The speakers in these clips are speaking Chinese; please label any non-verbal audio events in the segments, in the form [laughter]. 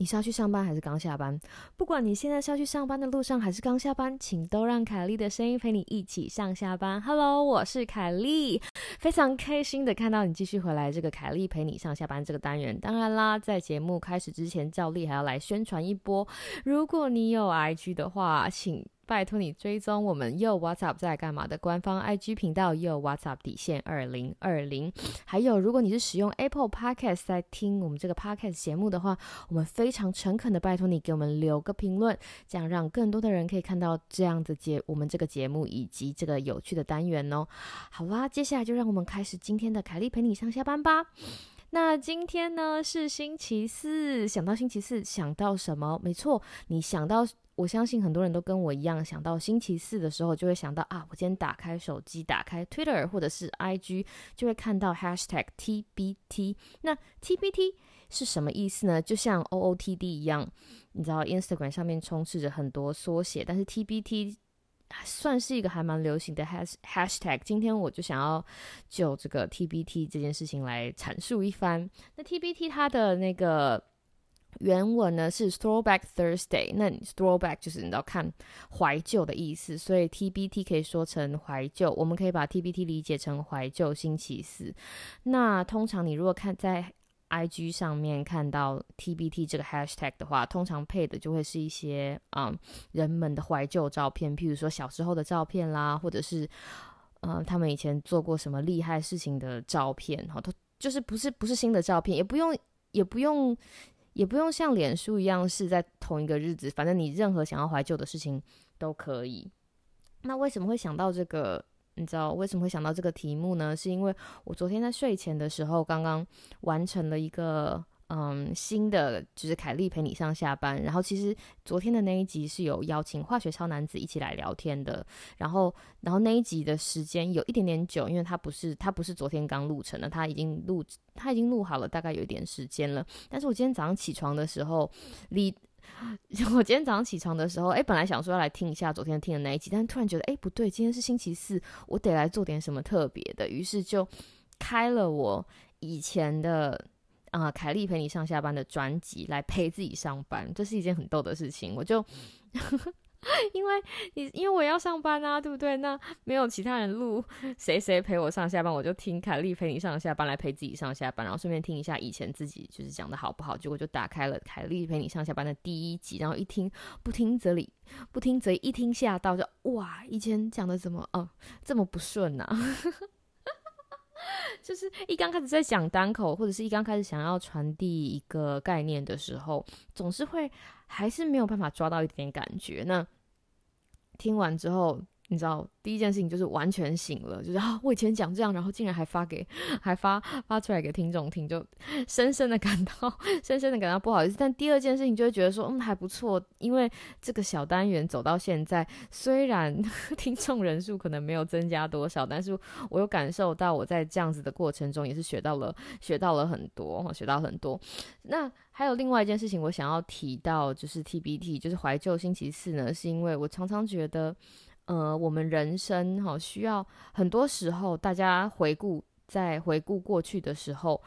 你是要去上班还是刚下班？不管你现在是要去上班的路上还是刚下班，请都让凯莉的声音陪你一起上下班。Hello，我是凯莉，非常开心的看到你继续回来这个凯莉陪你上下班这个单元。当然啦，在节目开始之前，照例还要来宣传一波。如果你有 IG 的话，请。拜托你追踪我们又 What's Up 在干嘛的官方 IG 频道又 What's Up 底线二零二零。还有，如果你是使用 Apple Podcast 在听我们这个 Podcast 节目的话，我们非常诚恳的拜托你给我们留个评论，这样让更多的人可以看到这样的节我们这个节目以及这个有趣的单元哦。好啦，接下来就让我们开始今天的凯莉陪你上下班吧。那今天呢是星期四，想到星期四想到什么？没错，你想到。我相信很多人都跟我一样，想到星期四的时候，就会想到啊，我今天打开手机，打开 Twitter 或者是 IG，就会看到 Hashtag TBT。那 TBT 是什么意思呢？就像 OOTD 一样，你知道 Instagram 上面充斥着很多缩写，但是 TBT 算是一个还蛮流行的 Has Hashtag。今天我就想要就这个 TBT 这件事情来阐述一番。那 TBT 它的那个。原文呢是 Throwback Thursday，那 Throwback 就是你知道看怀旧的意思，所以 TBT 可以说成怀旧，我们可以把 TBT 理解成怀旧星期四。那通常你如果看在 IG 上面看到 TBT 这个 Hashtag 的话，通常配的就会是一些嗯人们的怀旧照片，譬如说小时候的照片啦，或者是嗯他们以前做过什么厉害事情的照片，哈，都就是不是不是新的照片，也不用也不用。也不用像脸书一样是在同一个日子，反正你任何想要怀旧的事情都可以。那为什么会想到这个？你知道为什么会想到这个题目呢？是因为我昨天在睡前的时候刚刚完成了一个。嗯，新的就是凯莉陪你上下班。然后其实昨天的那一集是有邀请化学超男子一起来聊天的。然后，然后那一集的时间有一点点久，因为他不是他不是昨天刚录成的，他已经录他已经录好了，大概有一点时间了。但是我今天早上起床的时候，离 [laughs] 我今天早上起床的时候，哎，本来想说要来听一下昨天听的那一集，但突然觉得，哎，不对，今天是星期四，我得来做点什么特别的。于是就开了我以前的。啊，凯莉陪你上下班的专辑来陪自己上班，这是一件很逗的事情。我就 [laughs] 因为你因为我要上班啊，对不对？那没有其他人录，谁谁陪我上下班，我就听凯莉陪你上下班来陪自己上下班，然后顺便听一下以前自己就是讲的好不好。结果就打开了凯莉陪你上下班的第一集，然后一听不听则理，不听则一听吓到，就哇，以前讲的怎么哦这么不顺呐？就是一刚开始在讲单口，或者是一刚开始想要传递一个概念的时候，总是会还是没有办法抓到一点感觉。那听完之后。你知道，第一件事情就是完全醒了，就是啊，我以前讲这样，然后竟然还发给，还发发出来给听众听，就深深的感到，深深的感到不好意思。但第二件事情就会觉得说，嗯，还不错，因为这个小单元走到现在，虽然 [laughs] 听众人数可能没有增加多少，但是我有感受到我在这样子的过程中也是学到了，学到了很多，学到很多。那还有另外一件事情，我想要提到就是 TBT，就是怀旧星期四呢，是因为我常常觉得。呃，我们人生哈需要很多时候，大家回顾在回顾过去的时候，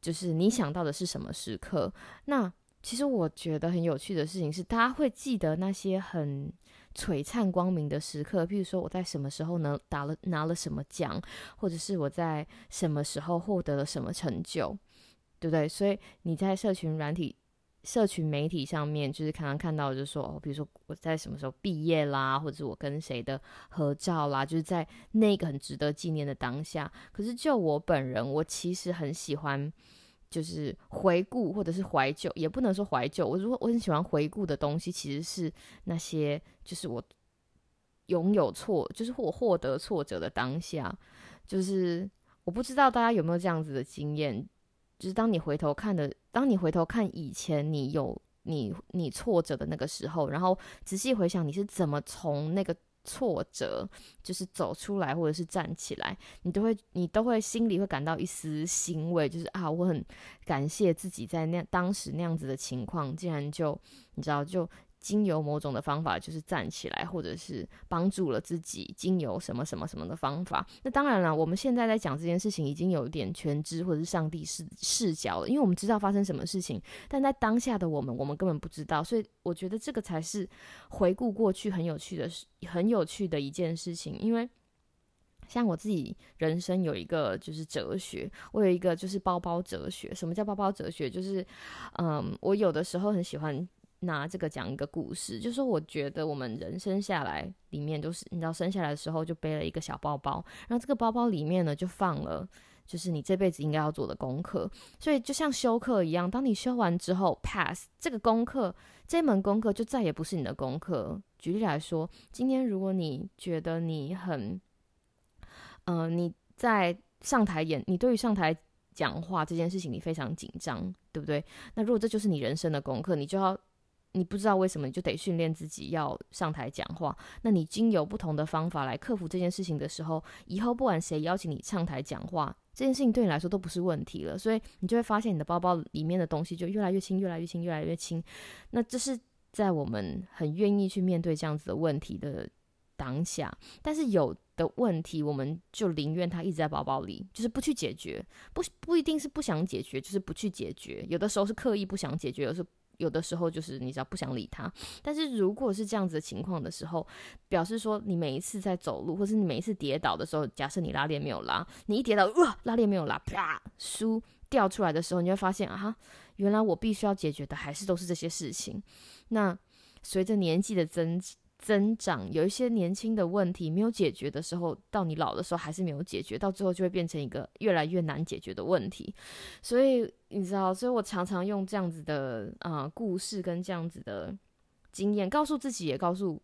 就是你想到的是什么时刻？那其实我觉得很有趣的事情是，大家会记得那些很璀璨光明的时刻，譬如说我在什么时候呢打了拿了什么奖，或者是我在什么时候获得了什么成就，对不对？所以你在社群软体。社群媒体上面，就是常常看到，就是说，比如说我在什么时候毕业啦，或者我跟谁的合照啦，就是在那个很值得纪念的当下。可是就我本人，我其实很喜欢，就是回顾或者是怀旧，也不能说怀旧。我如果我很喜欢回顾的东西，其实是那些就是我拥有挫，就是或获得挫折的当下。就是我不知道大家有没有这样子的经验。就是当你回头看的，当你回头看以前你有你你挫折的那个时候，然后仔细回想你是怎么从那个挫折就是走出来，或者是站起来，你都会你都会心里会感到一丝欣慰，就是啊，我很感谢自己在那当时那样子的情况，竟然就你知道就经由某种的方法，就是站起来，或者是帮助了自己，经由什么什么什么的方法。那当然了，我们现在在讲这件事情，已经有一点全知或者是上帝视视角了，因为我们知道发生什么事情，但在当下的我们，我们根本不知道。所以我觉得这个才是回顾过去很有趣的事，很有趣的一件事情，因为。像我自己人生有一个就是哲学，我有一个就是包包哲学。什么叫包包哲学？就是，嗯，我有的时候很喜欢拿这个讲一个故事，就是我觉得我们人生下来里面都是，你知道，生下来的时候就背了一个小包包，然后这个包包里面呢就放了，就是你这辈子应该要做的功课。所以就像修课一样，当你修完之后 pass 这个功课，这门功课就再也不是你的功课。举例来说，今天如果你觉得你很嗯，你在上台演，你对于上台讲话这件事情，你非常紧张，对不对？那如果这就是你人生的功课，你就要，你不知道为什么，你就得训练自己要上台讲话。那你经由不同的方法来克服这件事情的时候，以后不管谁邀请你上台讲话，这件事情对你来说都不是问题了。所以你就会发现，你的包包里面的东西就越来越轻，越来越轻，越来越轻。那这是在我们很愿意去面对这样子的问题的当下，但是有。的问题，我们就宁愿它一直在包包里，就是不去解决，不不一定是不想解决，就是不去解决。有的时候是刻意不想解决，有时候有的时候就是你只要不想理他。但是如果是这样子的情况的时候，表示说你每一次在走路，或是你每一次跌倒的时候，假设你拉链没有拉，你一跌倒，哇，拉链没有拉，啪，书掉出来的时候，你会发现啊，原来我必须要解决的还是都是这些事情。那随着年纪的增。增长有一些年轻的问题没有解决的时候，到你老的时候还是没有解决，到最后就会变成一个越来越难解决的问题。所以你知道，所以我常常用这样子的啊故事跟这样子的经验，告诉自己，也告诉。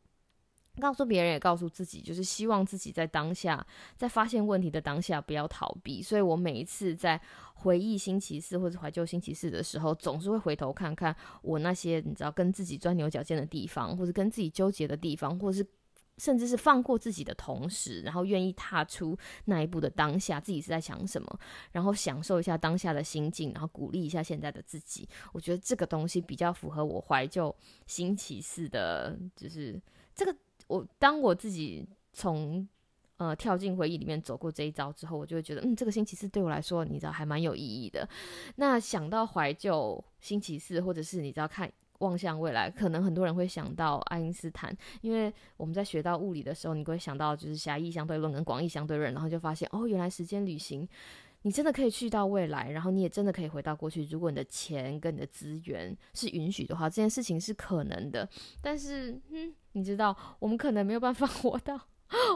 告诉别人也告诉自己，就是希望自己在当下，在发现问题的当下不要逃避。所以我每一次在回忆星期四或者怀旧星期四的时候，总是会回头看看我那些你知道跟自己钻牛角尖的地方，或者跟自己纠结的地方，或者是甚至是放过自己的同时，然后愿意踏出那一步的当下，自己是在想什么，然后享受一下当下的心境，然后鼓励一下现在的自己。我觉得这个东西比较符合我怀旧星期四的，就是这个。我当我自己从呃跳进回忆里面走过这一招之后，我就会觉得，嗯，这个星期四对我来说，你知道还蛮有意义的。那想到怀旧星期四，或者是你知道看望向未来，可能很多人会想到爱因斯坦，因为我们在学到物理的时候，你会想到就是狭义相对论跟广义相对论，然后就发现哦，原来时间旅行。你真的可以去到未来，然后你也真的可以回到过去。如果你的钱跟你的资源是允许的话，这件事情是可能的。但是，嗯，你知道，我们可能没有办法 [laughs] 活到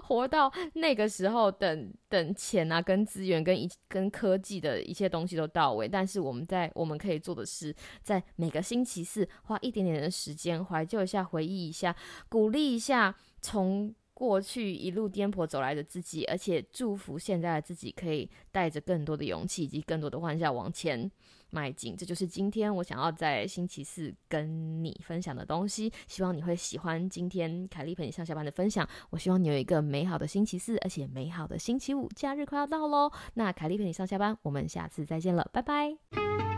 活到那个时候，等等钱啊、跟资源、跟一跟科技的一切东西都到位。但是，我们在我们可以做的是，在每个星期四花一点点的时间，怀旧一下、回忆一下、鼓励一下，从。过去一路颠簸走来的自己，而且祝福现在的自己可以带着更多的勇气以及更多的欢笑往前迈进。这就是今天我想要在星期四跟你分享的东西。希望你会喜欢今天凯莉陪你上下班的分享。我希望你有一个美好的星期四，而且美好的星期五。假日快要到喽，那凯莉陪你上下班，我们下次再见了，拜拜。